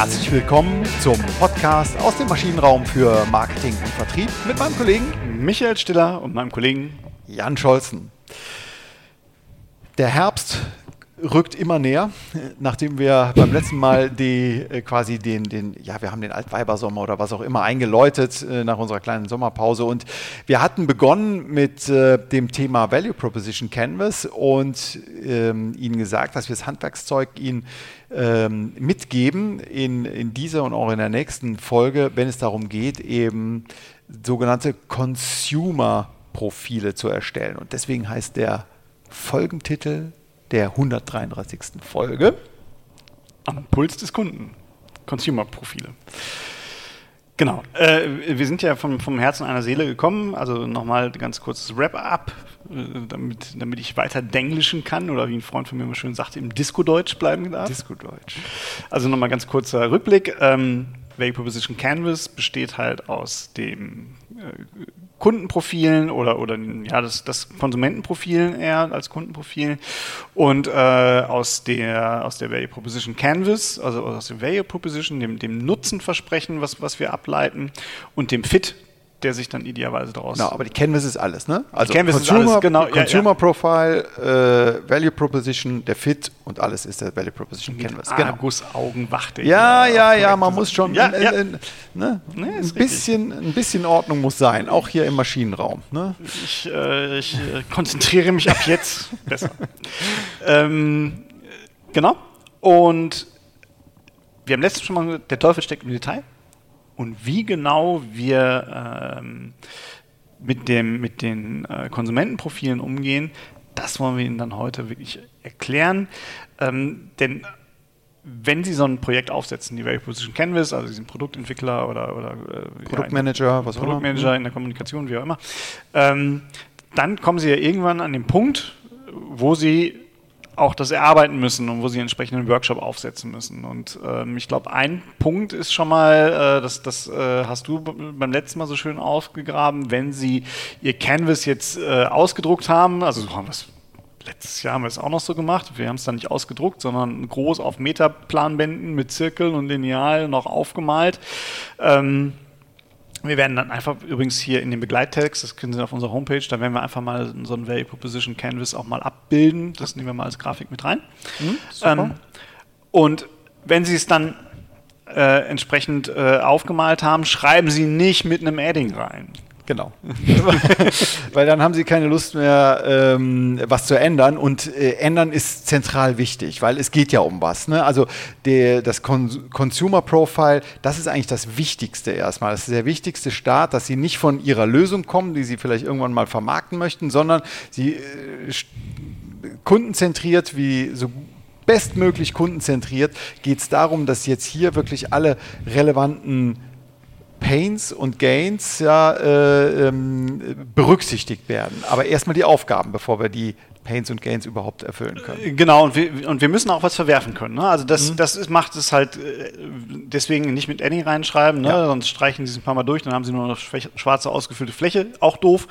Herzlich willkommen zum Podcast aus dem Maschinenraum für Marketing und Vertrieb mit meinem Kollegen Michael Stiller und meinem Kollegen Jan Scholzen. Der Herbst rückt immer näher, nachdem wir beim letzten Mal die äh, quasi den, den, ja, wir haben den Altweibersommer oder was auch immer eingeläutet äh, nach unserer kleinen Sommerpause und wir hatten begonnen mit äh, dem Thema Value Proposition Canvas und ähm, Ihnen gesagt, dass wir das Handwerkszeug Ihnen ähm, mitgeben in, in dieser und auch in der nächsten Folge, wenn es darum geht, eben sogenannte Consumer-Profile zu erstellen. Und deswegen heißt der Folgentitel der 133. Folge. Am Puls des Kunden. Consumer-Profile. Genau. Äh, wir sind ja vom, vom Herzen einer Seele gekommen. Also nochmal ganz kurzes Wrap-up, äh, damit, damit ich weiter denglischen kann oder wie ein Freund von mir immer schön sagte, im Disco-Deutsch bleiben darf. Disco-Deutsch. Also nochmal ganz kurzer Rückblick. Ähm, Value Proposition Canvas besteht halt aus dem äh, Kundenprofilen oder, oder ja, das, das Konsumentenprofilen eher als Kundenprofilen und äh, aus, der, aus der Value Proposition Canvas, also aus dem Value Proposition, dem, dem Nutzenversprechen, was, was wir ableiten und dem Fit, der sich dann idealerweise daraus. Genau, aber die Canvas ist alles, ne? Also Canvas Consumer, ist alles, genau. Consumer ja. Profile, äh, Value Proposition, der Fit und alles ist der Value Proposition Mit Canvas. Genau. Augen wachte Ja, ja, ja, man muss schon ja, in, in, in, ne? nee, ein, bisschen, ein bisschen Ordnung muss sein, auch hier im Maschinenraum. Ne? Ich, äh, ich äh, konzentriere mich ab jetzt besser. ähm, genau. Und wir haben letztens schon mal gesagt, der Teufel steckt im Detail und wie genau wir ähm, mit, dem, mit den äh, Konsumentenprofilen umgehen, das wollen wir Ihnen dann heute wirklich erklären. Ähm, denn wenn Sie so ein Projekt aufsetzen, die Value Position Canvas, also Sie sind Produktentwickler oder, oder äh, Produktmanager, ja, was Produktmanager in der Kommunikation, wie auch immer, ähm, dann kommen Sie ja irgendwann an den Punkt, wo Sie auch das erarbeiten müssen und wo sie entsprechenden Workshop aufsetzen müssen. Und ähm, ich glaube, ein Punkt ist schon mal, äh, das, das äh, hast du beim letzten Mal so schön aufgegraben, wenn sie ihr Canvas jetzt äh, ausgedruckt haben, also so haben wir es letztes Jahr haben wir es auch noch so gemacht. Wir haben es dann nicht ausgedruckt, sondern groß auf Metaplanbänden mit Zirkeln und Lineal noch aufgemalt. Ähm, wir werden dann einfach übrigens hier in dem Begleittext, das können Sie auf unserer Homepage, da werden wir einfach mal so ein Value Proposition Canvas auch mal abbilden. Das nehmen wir mal als Grafik mit rein. Mhm, ähm, und wenn Sie es dann äh, entsprechend äh, aufgemalt haben, schreiben Sie nicht mit einem Adding rein. Genau. Weil dann haben sie keine Lust mehr, ähm, was zu ändern. Und äh, ändern ist zentral wichtig, weil es geht ja um was. Ne? Also der, das Con Consumer Profile, das ist eigentlich das Wichtigste erstmal. Das ist der wichtigste Start, dass sie nicht von ihrer Lösung kommen, die sie vielleicht irgendwann mal vermarkten möchten, sondern sie äh, kundenzentriert, wie so bestmöglich kundenzentriert, geht es darum, dass jetzt hier wirklich alle relevanten Pains und Gains ja, äh, ähm, berücksichtigt werden. Aber erstmal die Aufgaben, bevor wir die Pains und Gains überhaupt erfüllen können. Äh, genau, und wir, und wir müssen auch was verwerfen können. Ne? Also das, mhm. das ist, macht es halt äh, deswegen nicht mit Any reinschreiben, ne? Ja. sonst streichen sie es ein paar Mal durch, dann haben sie nur noch schwarze ausgefüllte Fläche, auch doof.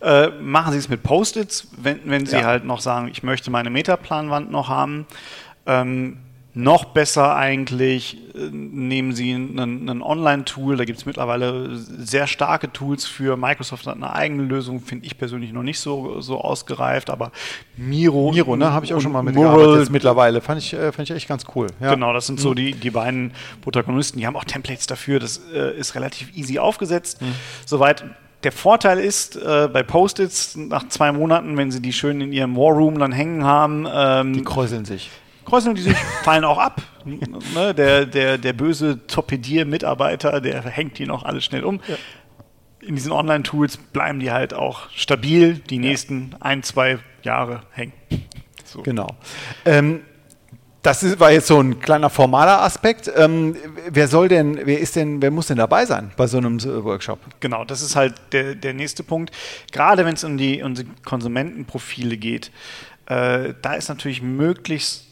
Äh, machen sie es mit Post-its, wenn, wenn sie ja. halt noch sagen, ich möchte meine Metaplanwand noch haben. Ähm, noch besser eigentlich äh, nehmen Sie ein Online-Tool, da gibt es mittlerweile sehr starke Tools für. Microsoft hat eine eigene Lösung, finde ich persönlich noch nicht so, so ausgereift, aber Miro. Miro, ne, habe ich auch schon mal mitgearbeitet mittlerweile. Fand ich, äh, fand ich echt ganz cool. Ja. Genau, das sind so mhm. die, die beiden Protagonisten, die haben auch Templates dafür, das äh, ist relativ easy aufgesetzt. Mhm. Soweit der Vorteil ist, äh, bei Post-its nach zwei Monaten, wenn sie die schön in ihrem War Room dann hängen haben, ähm, die kräuseln sich kreuzen die sich, fallen auch ab. Ne? Der, der, der böse Torpedier-Mitarbeiter, der hängt die noch alles schnell um. Ja. In diesen Online-Tools bleiben die halt auch stabil die ja. nächsten ein, zwei Jahre hängen. So. Genau. Ähm, das war jetzt so ein kleiner formaler Aspekt. Ähm, wer soll denn, wer ist denn, wer muss denn dabei sein bei so einem Workshop? Genau, das ist halt der, der nächste Punkt. Gerade wenn es um die, um die Konsumentenprofile geht, äh, da ist natürlich möglichst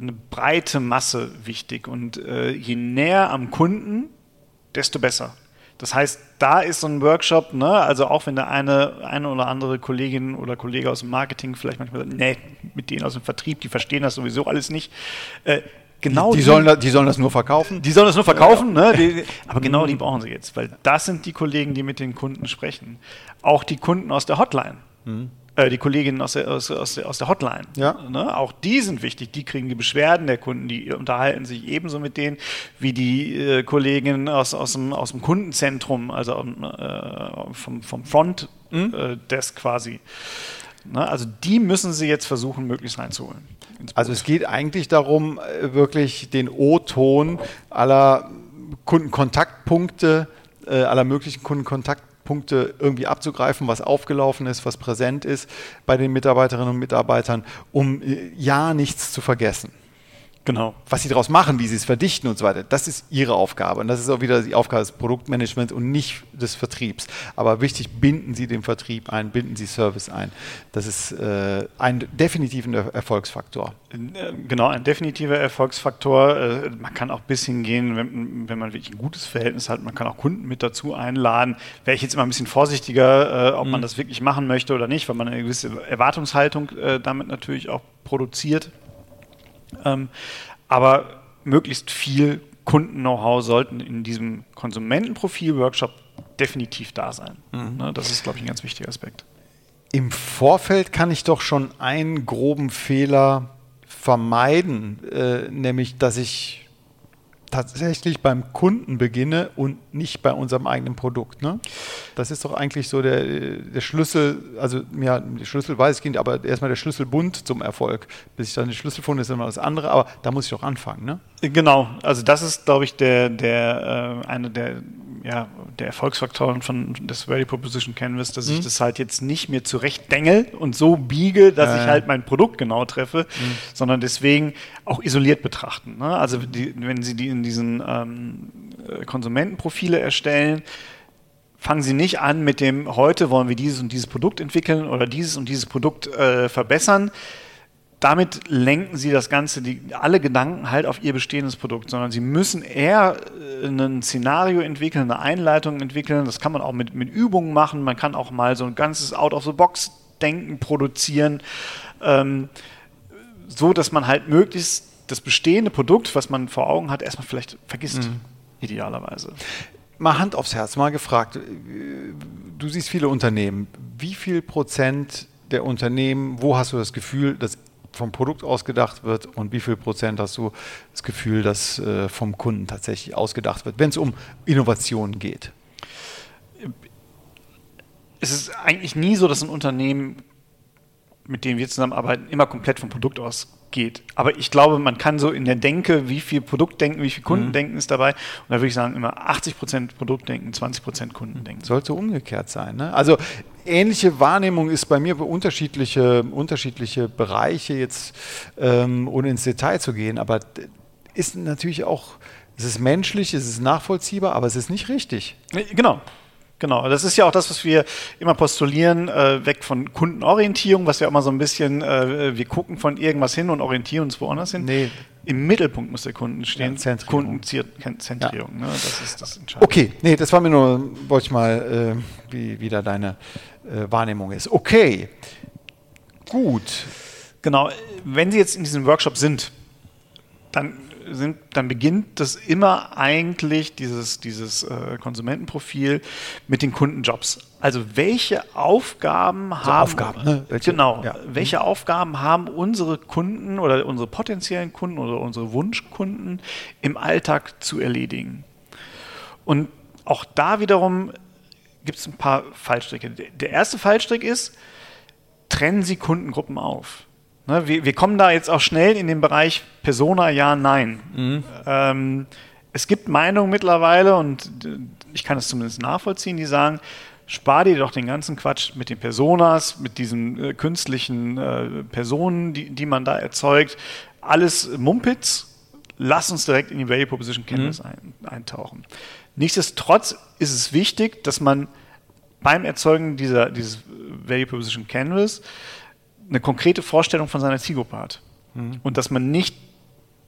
eine breite Masse wichtig und äh, je näher am Kunden, desto besser. Das heißt, da ist so ein Workshop, ne, also auch wenn der eine, eine oder andere Kollegin oder Kollege aus dem Marketing vielleicht manchmal sagt, nee, mit denen aus dem Vertrieb, die verstehen das sowieso alles nicht. Äh, genau die, die, sollen, das, die sollen das nur verkaufen? Die sollen das nur verkaufen, ja. ne? Die, aber genau die brauchen sie jetzt, weil das sind die Kollegen, die mit den Kunden sprechen. Auch die Kunden aus der Hotline. Mhm. Äh, die Kolleginnen aus der, aus, aus der, aus der Hotline. Ja. Ne? Auch die sind wichtig. Die kriegen die Beschwerden der Kunden, die unterhalten sich ebenso mit denen wie die äh, Kolleginnen aus, aus, dem, aus dem Kundenzentrum, also äh, vom, vom Front mhm. äh, Desk quasi. Ne? Also die müssen sie jetzt versuchen, möglichst reinzuholen. Also es geht eigentlich darum, äh, wirklich den O-Ton aller Kundenkontaktpunkte, aller möglichen Kundenkontaktpunkte irgendwie abzugreifen, was aufgelaufen ist, was präsent ist bei den Mitarbeiterinnen und Mitarbeitern, um äh, ja nichts zu vergessen. Genau. Was sie daraus machen, wie sie es verdichten und so weiter, das ist ihre Aufgabe. Und das ist auch wieder die Aufgabe des Produktmanagements und nicht des Vertriebs. Aber wichtig, binden Sie den Vertrieb ein, binden Sie Service ein. Das ist äh, ein definitiver Erfolgsfaktor. Äh, genau, ein definitiver Erfolgsfaktor. Äh, man kann auch bis hingehen, wenn, wenn man wirklich ein gutes Verhältnis hat, man kann auch Kunden mit dazu einladen. Wäre ich jetzt immer ein bisschen vorsichtiger, äh, ob mhm. man das wirklich machen möchte oder nicht, weil man eine gewisse Erwartungshaltung äh, damit natürlich auch produziert. Ähm, aber möglichst viel Kunden-Know-how sollten in diesem Konsumentenprofil-Workshop definitiv da sein. Mhm. Ne, das ist, glaube ich, ein ganz wichtiger Aspekt. Im Vorfeld kann ich doch schon einen groben Fehler vermeiden, äh, nämlich dass ich tatsächlich beim Kunden beginne und nicht bei unserem eigenen Produkt. Ne? Das ist doch eigentlich so der, der Schlüssel, also ja, der Schlüssel nicht, aber erstmal der Schlüsselbund zum Erfolg. Bis ich dann den Schlüssel finde, ist immer das andere, aber da muss ich auch anfangen. Ne? Genau, also das ist, glaube ich, der, der, äh, eine der ja, der Erfolgsfaktoren von des Value Proposition Canvas, dass mhm. ich das halt jetzt nicht mehr zurecht dengel und so biege, dass äh. ich halt mein Produkt genau treffe, mhm. sondern deswegen auch isoliert betrachten. Ne? Also die, wenn Sie die in diesen ähm, äh, Konsumentenprofile erstellen, fangen Sie nicht an mit dem, heute wollen wir dieses und dieses Produkt entwickeln oder dieses und dieses Produkt äh, verbessern, damit lenken sie das Ganze, die, alle Gedanken halt auf ihr bestehendes Produkt, sondern sie müssen eher äh, ein Szenario entwickeln, eine Einleitung entwickeln. Das kann man auch mit, mit Übungen machen. Man kann auch mal so ein ganzes Out-of-the-Box-Denken produzieren, ähm, so dass man halt möglichst das bestehende Produkt, was man vor Augen hat, erstmal vielleicht vergisst, mhm. idealerweise. Mal Hand aufs Herz, mal gefragt. Du siehst viele Unternehmen. Wie viel Prozent der Unternehmen, wo hast du das Gefühl, dass vom Produkt ausgedacht wird und wie viel Prozent hast du das Gefühl, dass äh, vom Kunden tatsächlich ausgedacht wird, wenn es um Innovationen geht? Es ist eigentlich nie so, dass ein Unternehmen, mit dem wir zusammenarbeiten, immer komplett vom Produkt aus geht. Aber ich glaube, man kann so in der Denke, wie viel Produktdenken, wie viel Kundendenken mhm. ist dabei. Und da würde ich sagen, immer 80 Prozent Produktdenken, 20 Prozent Kundendenken. Sollte umgekehrt sein. Ne? Also ähnliche Wahrnehmung ist bei mir für unterschiedliche, unterschiedliche Bereiche jetzt, ähm, ohne ins Detail zu gehen. Aber ist natürlich auch, es ist menschlich, es ist nachvollziehbar, aber es ist nicht richtig. Genau. Genau, das ist ja auch das, was wir immer postulieren, äh, weg von Kundenorientierung, was ja immer so ein bisschen, äh, wir gucken von irgendwas hin und orientieren uns woanders hin. Nee. Im Mittelpunkt muss der Kunde stehen. Ja, Kundenzentrierung. Ja. Ne? Das ist das Entscheidende. Okay, nee, das war mir nur, wollte ich mal, äh, wie wieder deine äh, Wahrnehmung ist. Okay, gut. Genau, wenn Sie jetzt in diesem Workshop sind, dann sind, dann beginnt das immer eigentlich, dieses, dieses äh, Konsumentenprofil, mit den Kundenjobs. Also welche Aufgaben also haben Aufgaben, ne? welche, genau, ja. welche Aufgaben haben unsere Kunden oder unsere potenziellen Kunden oder unsere Wunschkunden im Alltag zu erledigen? Und auch da wiederum gibt es ein paar Fallstricke. Der erste Fallstrick ist, trennen Sie Kundengruppen auf. Ne, wir, wir, kommen da jetzt auch schnell in den Bereich Persona, ja, nein. Mhm. Ähm, es gibt Meinungen mittlerweile, und ich kann es zumindest nachvollziehen, die sagen, spar dir doch den ganzen Quatsch mit den Personas, mit diesen äh, künstlichen äh, Personen, die, die man da erzeugt. Alles Mumpitz. Lass uns direkt in die Value Proposition Canvas mhm. ein, eintauchen. Nichtsdestotrotz ist es wichtig, dass man beim Erzeugen dieser, dieses Value Proposition Canvas eine konkrete Vorstellung von seiner Zielgruppe hat. Mhm. Und dass man nicht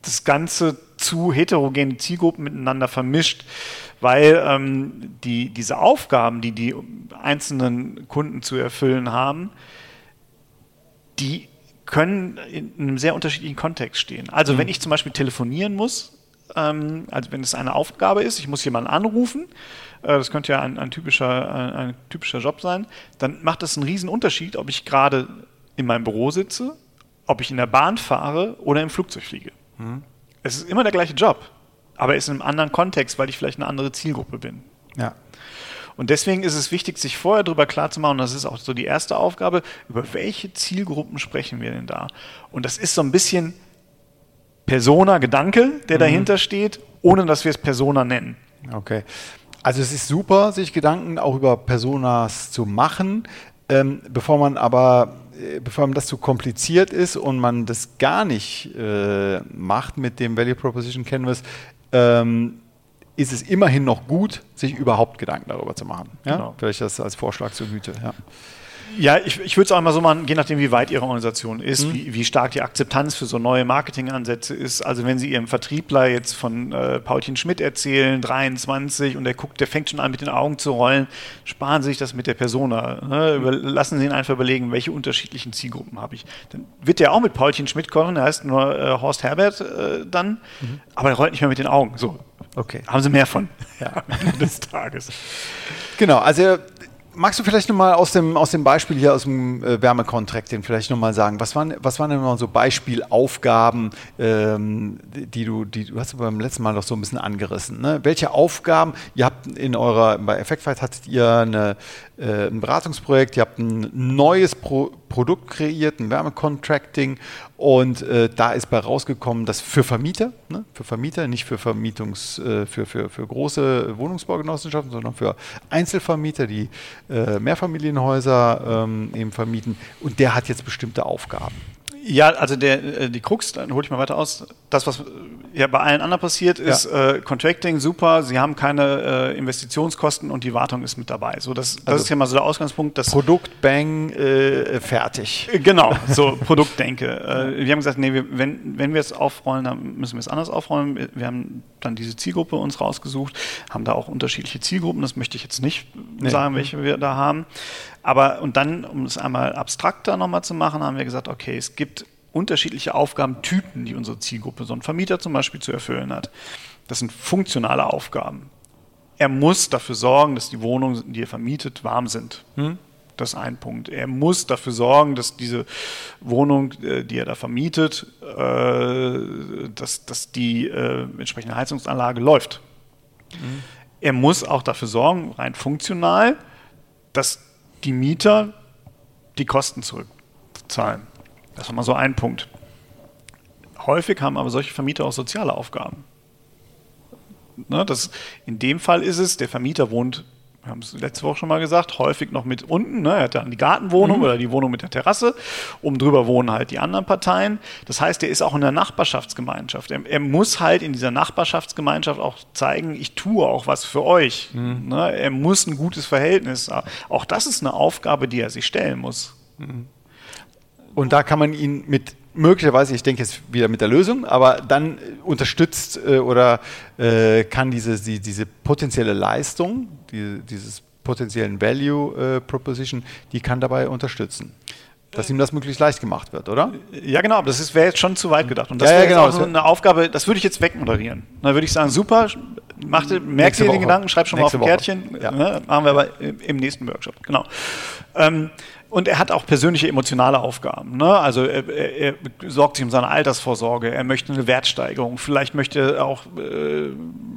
das Ganze zu heterogene Zielgruppen miteinander vermischt, weil ähm, die, diese Aufgaben, die die einzelnen Kunden zu erfüllen haben, die können in einem sehr unterschiedlichen Kontext stehen. Also mhm. wenn ich zum Beispiel telefonieren muss, ähm, also wenn es eine Aufgabe ist, ich muss jemanden anrufen, äh, das könnte ja ein, ein, typischer, ein, ein, typischer Job sein, dann macht das einen riesen Unterschied, ob ich gerade in meinem Büro sitze, ob ich in der Bahn fahre oder im Flugzeug fliege. Mhm. Es ist immer der gleiche Job, aber es ist in einem anderen Kontext, weil ich vielleicht eine andere Zielgruppe bin. Ja. Und deswegen ist es wichtig, sich vorher darüber klarzumachen, und das ist auch so die erste Aufgabe, über welche Zielgruppen sprechen wir denn da? Und das ist so ein bisschen Persona, Gedanke, der mhm. dahinter steht, ohne dass wir es Persona nennen. Okay. Also es ist super, sich Gedanken auch über Personas zu machen, ähm, bevor man aber bevor man das zu kompliziert ist und man das gar nicht äh, macht mit dem Value Proposition Canvas, ähm, ist es immerhin noch gut, sich überhaupt Gedanken darüber zu machen. Ja? Genau. Vielleicht das als Vorschlag zur Güte. Ja. Ja, ich, ich würde es auch mal so machen, je nachdem, wie weit Ihre Organisation ist, mhm. wie, wie, stark die Akzeptanz für so neue Marketingansätze ist. Also wenn Sie Ihrem Vertriebler jetzt von äh, Paulchen Schmidt erzählen, 23, und der guckt, der fängt schon an mit den Augen zu rollen, sparen Sie sich das mit der Persona. Ne? Über, lassen Sie ihn einfach überlegen, welche unterschiedlichen Zielgruppen habe ich. Dann wird der auch mit Paulchen Schmidt kochen, der heißt nur äh, Horst Herbert äh, dann, mhm. aber er rollt nicht mehr mit den Augen. So. Okay. Haben Sie mehr von ja. des Tages. Genau, also Magst du vielleicht nochmal aus dem, aus dem Beispiel hier aus dem äh, Wärmecontracting vielleicht nochmal sagen, was waren, was waren denn mal so Beispielaufgaben, ähm, die du, die du hast du beim letzten Mal noch so ein bisschen angerissen. Ne? Welche Aufgaben, ihr habt in eurer, bei Effectfight hattet ihr eine, äh, ein Beratungsprojekt, ihr habt ein neues Pro Produkt kreiert, ein Wärmecontracting und äh, da ist bei rausgekommen, dass für Vermieter, ne, für Vermieter, nicht für Vermietungs, äh, für, für, für große Wohnungsbaugenossenschaften, sondern für Einzelvermieter, die äh, Mehrfamilienhäuser ähm, eben vermieten und der hat jetzt bestimmte Aufgaben. Ja, also der, äh, die Krux, dann hole ich mal weiter aus. Das, was ja bei allen anderen passiert, ist ja. äh, Contracting super, sie haben keine äh, Investitionskosten und die Wartung ist mit dabei. So, das, das also ist ja mal so der Ausgangspunkt. Dass Produkt, Bang, äh, fertig. Äh, genau, so Produktdenke. Äh, wir haben gesagt, nee, wir, wenn, wenn wir es aufrollen, dann müssen wir es anders aufrollen. Wir haben dann diese Zielgruppe uns rausgesucht, haben da auch unterschiedliche Zielgruppen, das möchte ich jetzt nicht nee. sagen, welche wir da haben. Aber und dann, um es einmal abstrakter nochmal zu machen, haben wir gesagt, okay, es gibt unterschiedliche Aufgabentypen, die unsere Zielgruppe, so ein Vermieter zum Beispiel, zu erfüllen hat. Das sind funktionale Aufgaben. Er muss dafür sorgen, dass die Wohnungen, die er vermietet, warm sind. Hm? Das ist ein Punkt. Er muss dafür sorgen, dass diese Wohnung, äh, die er da vermietet, äh, dass, dass die äh, entsprechende Heizungsanlage läuft. Mhm. Er muss auch dafür sorgen, rein funktional, dass die Mieter die Kosten zurückzahlen. Das war mal so ein Punkt. Häufig haben aber solche Vermieter auch soziale Aufgaben. Ne, das, in dem Fall ist es, der Vermieter wohnt wir haben es letzte Woche schon mal gesagt, häufig noch mit unten. Ne? Er hat dann die Gartenwohnung mhm. oder die Wohnung mit der Terrasse. Oben drüber wohnen halt die anderen Parteien. Das heißt, er ist auch in der Nachbarschaftsgemeinschaft. Er, er muss halt in dieser Nachbarschaftsgemeinschaft auch zeigen, ich tue auch was für euch. Mhm. Ne? Er muss ein gutes Verhältnis. Auch das ist eine Aufgabe, die er sich stellen muss. Mhm. Und da kann man ihn mit möglicherweise, ich denke jetzt wieder mit der Lösung, aber dann unterstützt äh, oder äh, kann diese, die, diese potenzielle Leistung, die, dieses potenziellen Value äh, Proposition, die kann dabei unterstützen. Dass ihm das möglichst leicht gemacht wird, oder? Ja, genau, aber das wäre jetzt schon zu weit gedacht. Und das ja, wäre ja, genau, auch so eine Aufgabe, das würde ich jetzt wegmoderieren. Dann würde ich sagen, super, macht, merkt ihr den Gedanken, schreibt schon mal auf ein Kärtchen. Ja. Ne, machen wir aber im nächsten Workshop. Genau. Ähm, und er hat auch persönliche emotionale Aufgaben. Ne? Also er, er, er, sorgt sich um seine Altersvorsorge, er möchte eine Wertsteigerung, vielleicht möchte er auch, äh,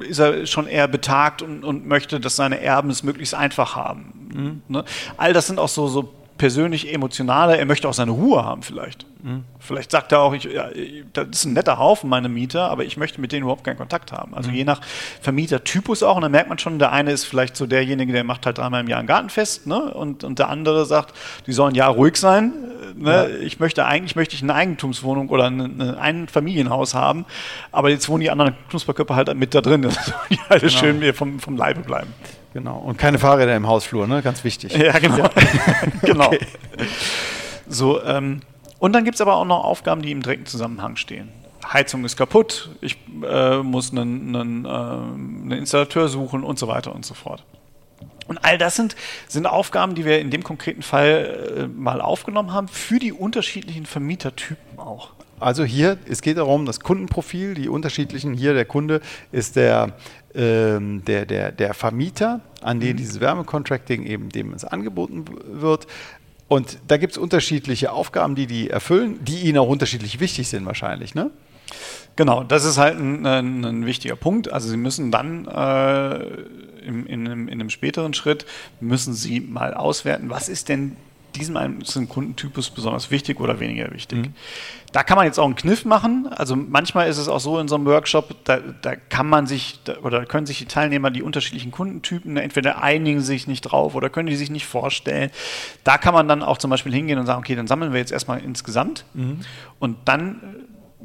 ist er schon eher betagt und, und möchte, dass seine Erben es möglichst einfach haben. Mhm. Ne? All das sind auch so, so persönlich emotionale, er möchte auch seine Ruhe haben vielleicht. Mhm. Vielleicht sagt er auch, ich, ja, das ist ein netter Haufen, meine Mieter, aber ich möchte mit denen überhaupt keinen Kontakt haben. Also mhm. je nach Vermietertypus auch, und dann merkt man schon, der eine ist vielleicht so derjenige, der macht halt dreimal im Jahr ein Gartenfest, ne? und, und der andere sagt, die sollen ja ruhig sein. Ne? Ja. Ich möchte eigentlich möchte ich eine Eigentumswohnung oder ein, ein Familienhaus haben, aber jetzt wohnen die anderen Knusperköpfe halt mit da drin, dass die alle genau. schön mir vom, vom Leibe bleiben. Genau. Und keine Fahrräder im Hausflur, ne? Ganz wichtig. Ja, genau. Ja. genau. Okay. So, ähm, und dann gibt es aber auch noch Aufgaben, die im direkten Zusammenhang stehen. Heizung ist kaputt, ich äh, muss einen, einen, äh, einen, Installateur suchen und so weiter und so fort. Und all das sind, sind Aufgaben, die wir in dem konkreten Fall äh, mal aufgenommen haben, für die unterschiedlichen Vermietertypen auch. Also hier, es geht darum, das Kundenprofil, die unterschiedlichen, hier der Kunde ist der, ähm, der, der, der Vermieter, an den mhm. dieses Wärmecontracting eben dem es angeboten wird. Und da gibt es unterschiedliche Aufgaben, die die erfüllen, die ihnen auch unterschiedlich wichtig sind wahrscheinlich, ne? Genau, das ist halt ein, ein, ein wichtiger Punkt. Also Sie müssen dann äh, in, in, einem, in einem späteren Schritt, müssen Sie mal auswerten, was ist denn diesem einzelnen Kundentypus besonders wichtig oder weniger wichtig. Mhm. Da kann man jetzt auch einen Kniff machen. Also manchmal ist es auch so in so einem Workshop, da, da kann man sich da, oder können sich die Teilnehmer die unterschiedlichen Kundentypen entweder einigen sich nicht drauf oder können die sich nicht vorstellen. Da kann man dann auch zum Beispiel hingehen und sagen, okay, dann sammeln wir jetzt erstmal insgesamt mhm. und dann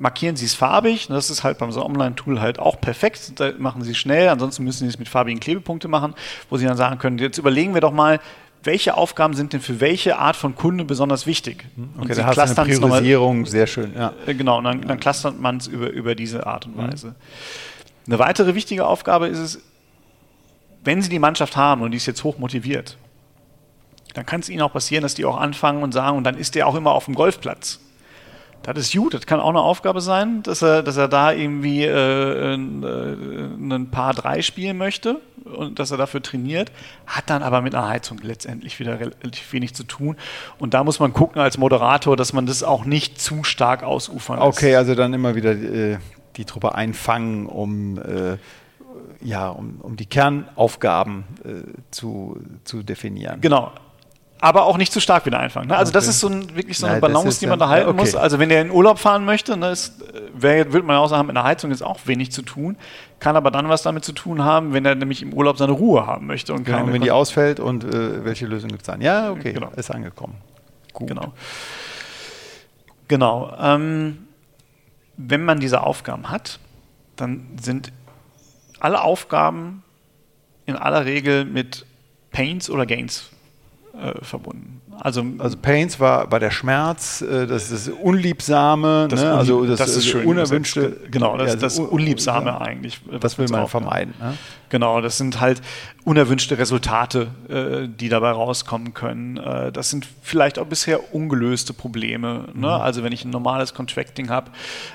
markieren Sie es farbig. Das ist halt beim so Online-Tool halt auch perfekt. Da machen Sie es schnell. Ansonsten müssen Sie es mit farbigen Klebepunkte machen, wo Sie dann sagen können, jetzt überlegen wir doch mal, welche Aufgaben sind denn für welche Art von Kunde besonders wichtig? Mhm. Und okay, da hast du eine Priorisierung, sehr schön. Ja. Äh, genau, und dann, dann clustert man es über, über diese Art und mhm. Weise. Mhm. Eine weitere wichtige Aufgabe ist es, wenn Sie die Mannschaft haben und die ist jetzt hoch motiviert, dann kann es Ihnen auch passieren, dass die auch anfangen und sagen, und dann ist der auch immer auf dem Golfplatz. Das ist gut, das kann auch eine Aufgabe sein, dass er, dass er da irgendwie äh, ein, äh, Paar 3 spielen möchte und dass er dafür trainiert, hat dann aber mit einer Heizung letztendlich wieder relativ wenig zu tun. Und da muss man gucken als Moderator, dass man das auch nicht zu stark ausufern lässt. Okay, also dann immer wieder äh, die Truppe einfangen, um äh, ja, um, um die Kernaufgaben äh, zu, zu definieren. Genau aber auch nicht zu stark wieder einfangen. Ne? Also okay. das ist so ein, wirklich so eine Nein, Balance, die man da halten okay. muss. Also wenn der in Urlaub fahren möchte, ne, ist, wär, würde man auch sagen, mit einer Heizung ist auch wenig zu tun, kann aber dann was damit zu tun haben, wenn er nämlich im Urlaub seine Ruhe haben möchte. Und genau, wenn die ausfällt und äh, welche Lösung gibt es dann? Ja, okay, genau. ist angekommen. Gut. Genau. Genau. Ähm, wenn man diese Aufgaben hat, dann sind alle Aufgaben in aller Regel mit Pains oder Gains äh, verbunden. Also, also Pains war, war der Schmerz, äh, das das Unliebsame, das, ne? also das, das ist schön, unerwünschte. Genau, das, ja, das, Unliebsame ja, eigentlich. Das will man vermeiden. Ne? Genau, das sind halt unerwünschte Resultate, äh, die dabei rauskommen können. Äh, das sind vielleicht auch bisher ungelöste Probleme. Ne? Mhm. Also wenn ich ein normales Contracting habe,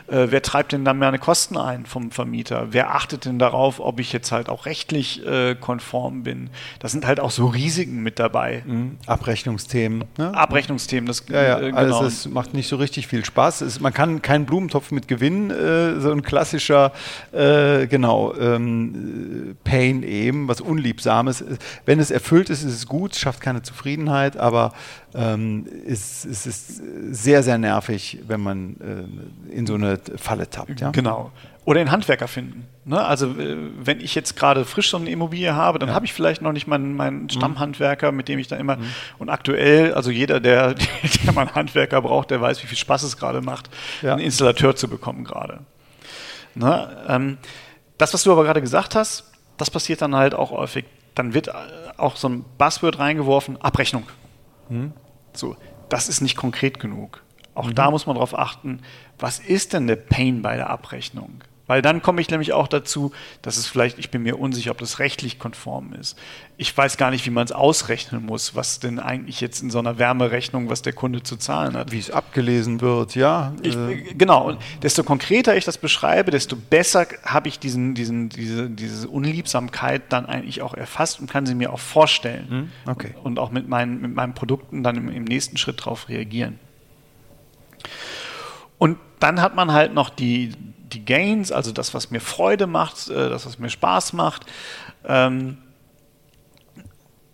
äh, wer treibt denn dann meine Kosten ein vom Vermieter? Wer achtet denn darauf, ob ich jetzt halt auch rechtlich äh, konform bin? Das sind halt auch so Risiken mit dabei. Mhm. Abrechnungsthemen. Ne? Abrechnungsthemen, das ja, ja, äh, genau. alles ist, macht nicht so richtig viel Spaß. Es, man kann keinen Blumentopf mit gewinnen, äh, so ein klassischer, genau, ähm, Pain eben, was Unliebsames. Wenn es erfüllt ist, ist es gut, schafft keine Zufriedenheit, aber ähm, es, es, ist sehr, sehr nervig, wenn man äh, in so eine Falle tappt. Ja? Genau. Oder einen Handwerker finden. Ne? Also äh, wenn ich jetzt gerade frisch so eine Immobilie habe, dann ja. habe ich vielleicht noch nicht meinen, meinen mhm. Stammhandwerker, mit dem ich dann immer mhm. und aktuell, also jeder, der, der mal einen Handwerker braucht, der weiß, wie viel Spaß es gerade macht, ja. einen Installateur zu bekommen gerade. Ne? Ähm, das, was du aber gerade gesagt hast, das passiert dann halt auch häufig. Dann wird äh, auch so ein Buzzword reingeworfen, Abrechnung. Mhm. So, das ist nicht konkret genug. Auch mhm. da muss man darauf achten, was ist denn der Pain bei der Abrechnung? Weil dann komme ich nämlich auch dazu, dass es vielleicht, ich bin mir unsicher, ob das rechtlich konform ist. Ich weiß gar nicht, wie man es ausrechnen muss, was denn eigentlich jetzt in so einer Wärmerechnung, was der Kunde zu zahlen hat. Wie es abgelesen wird, ja. Ich, äh. Genau. Und desto konkreter ich das beschreibe, desto besser habe ich diesen, diesen, diese, diese Unliebsamkeit dann eigentlich auch erfasst und kann sie mir auch vorstellen. Hm, okay. Und auch mit meinen, mit meinen Produkten dann im, im nächsten Schritt darauf reagieren. Und dann hat man halt noch die, die Gains, also das, was mir Freude macht, äh, das, was mir Spaß macht. Ähm,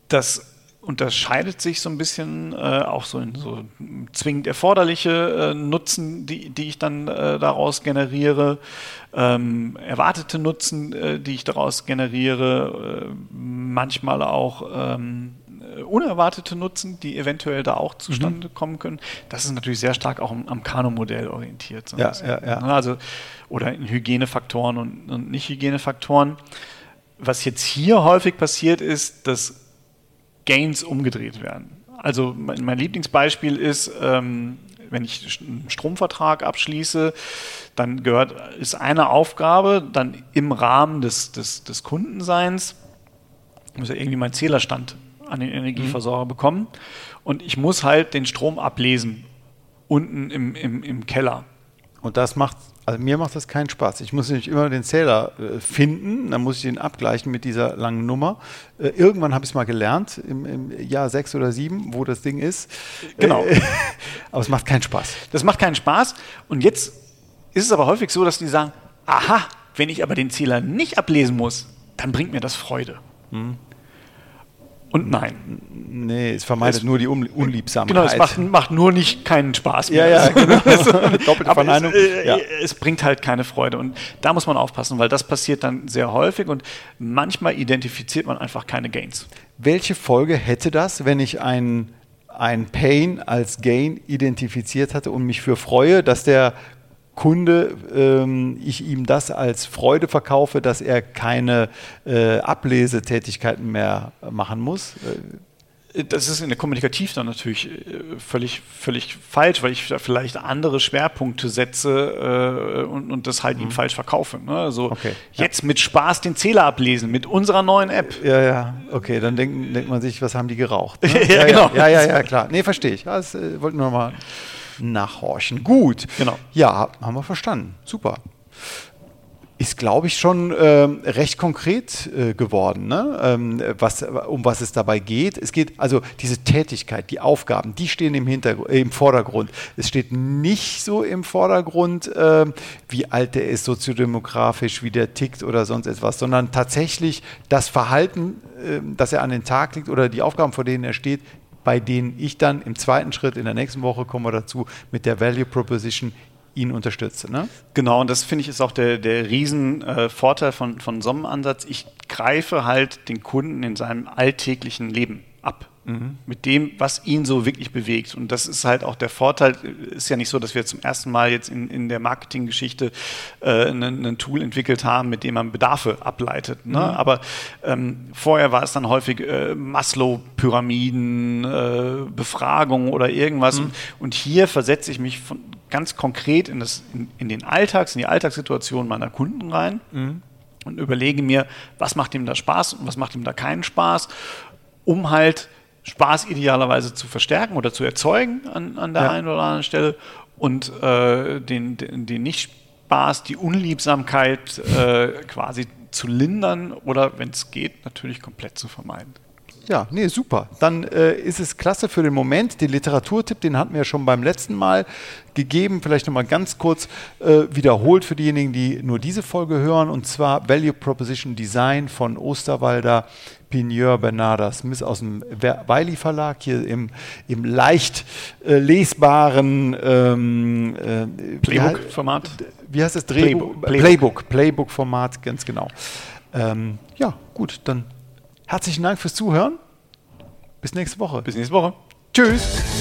das unterscheidet sich so ein bisschen äh, auch so in so zwingend erforderliche äh, Nutzen, die, die ich dann daraus generiere, ähm, erwartete Nutzen, die ich daraus generiere, manchmal auch ähm, äh, unerwartete Nutzen, die eventuell da auch zustande mhm. kommen können. Das ist natürlich sehr stark auch am, am Kano-Modell orientiert. Ja, ja, ja. Ne, also, oder in Hygienefaktoren und, und Nicht-Hygienefaktoren. Was jetzt hier häufig passiert, ist, dass Gains umgedreht werden. Also mein, mein Lieblingsbeispiel ist, ähm, wenn ich einen Stromvertrag abschließe, dann gehört, ist eine Aufgabe dann im Rahmen des, des, des Kundenseins, muss ja irgendwie meinen Zählerstand an den Energieversorger mhm. bekommen. Und ich muss halt den Strom ablesen unten im, im, im Keller. Und das macht, also mir macht das keinen Spaß. Ich muss nämlich immer den Zähler äh, finden, dann muss ich den abgleichen mit dieser langen Nummer. Äh, irgendwann habe ich es mal gelernt, im, im, Jahr sechs oder sieben, wo das Ding ist. Genau. Äh, aber es macht keinen Spaß. Das macht keinen Spaß. Und jetzt ist es aber häufig so, dass die sagen, aha, wenn ich aber den Zähler nicht ablesen muss, dann bringt mir das Freude. Mhm und nein. Nee, es vermeidet es, nur die Unliebsamkeit. Genau, es macht, macht, nur nicht keinen Spaß mehr. Ja, ja, genau. Doppelte Verneinung. Es, äh, ja. es bringt halt keine Freude. Und da muss man aufpassen, weil das passiert dann sehr häufig und manchmal identifiziert man einfach keine Gains. Welche Folge hätte das, wenn ich ein ein Pain als Gain identifiziert hatte und mich für freue, dass der Kunde, ähm, ich ihm das als Freude verkaufe, dass er keine äh, Ablesetätigkeiten mehr machen muss. Äh, das ist in der Kommunikativ dann natürlich äh, völlig, völlig falsch, weil ich da vielleicht andere Schwerpunkte setze äh, und, und das halt mhm. ihm falsch verkaufe. Ne? Also okay. jetzt ja. mit Spaß den Zähler ablesen mit unserer neuen App. Ja, ja, okay, dann denkt, denkt man sich, was haben die geraucht? Ne? ja, ja, genau. Ja, ja, ja, klar. Nee, verstehe ich. Das äh, wollten wir mal nachhorchen. Gut. Genau. Ja, haben wir verstanden. Super. Ist, glaube ich, schon äh, recht konkret äh, geworden, ne? ähm, was, um was es dabei geht. Es geht also diese Tätigkeit, die Aufgaben, die stehen im, Hintergrund, äh, im Vordergrund. Es steht nicht so im Vordergrund, ähm, wie alt der ist, soziodemografisch, wie der tickt oder sonst etwas, sondern tatsächlich das Verhalten, ähm, das er an den Tag legt oder die Aufgaben, vor denen er steht, bei denen ich dann im zweiten Schritt, in der nächsten Woche kommen wir dazu, mit der Value Proposition ihn unterstütze. Ne? Genau, und das finde ich ist auch der, der Riesenvorteil äh, von, von so einem Ansatz. Ich greife halt den Kunden in seinem alltäglichen Leben ab. Mhm. Mit dem, was ihn so wirklich bewegt. Und das ist halt auch der Vorteil. Ist ja nicht so, dass wir zum ersten Mal jetzt in, in der Marketinggeschichte äh, ein Tool entwickelt haben, mit dem man Bedarfe ableitet. Ne? Mhm. Aber ähm, vorher war es dann häufig äh, Maslow-Pyramiden, äh, Befragungen oder irgendwas. Mhm. Und hier versetze ich mich von, ganz konkret in, das, in, in, den Alltags, in die Alltagssituation meiner Kunden rein mhm. und überlege mir, was macht ihm da Spaß und was macht ihm da keinen Spaß, um halt Spaß idealerweise zu verstärken oder zu erzeugen an, an der ja. einen oder anderen Stelle und äh, den, den, den Nicht-Spaß, die Unliebsamkeit äh, quasi zu lindern oder, wenn es geht, natürlich komplett zu vermeiden. Ja, nee, super. Dann äh, ist es klasse für den Moment. Den Literaturtipp, den hatten wir ja schon beim letzten Mal gegeben. Vielleicht nochmal ganz kurz äh, wiederholt für diejenigen, die nur diese Folge hören. Und zwar Value Proposition Design von Osterwalder Pigneur Bernarda Smith aus dem Wiley Verlag, hier im, im leicht äh, lesbaren ähm, äh, Playbook-Format. Wie heißt es? Drehbuch? Playbook. Playbook. Playbook-Format, ganz genau. Ähm, ja, gut, dann herzlichen Dank fürs Zuhören. Bis nächste Woche. Bis nächste Woche. Tschüss.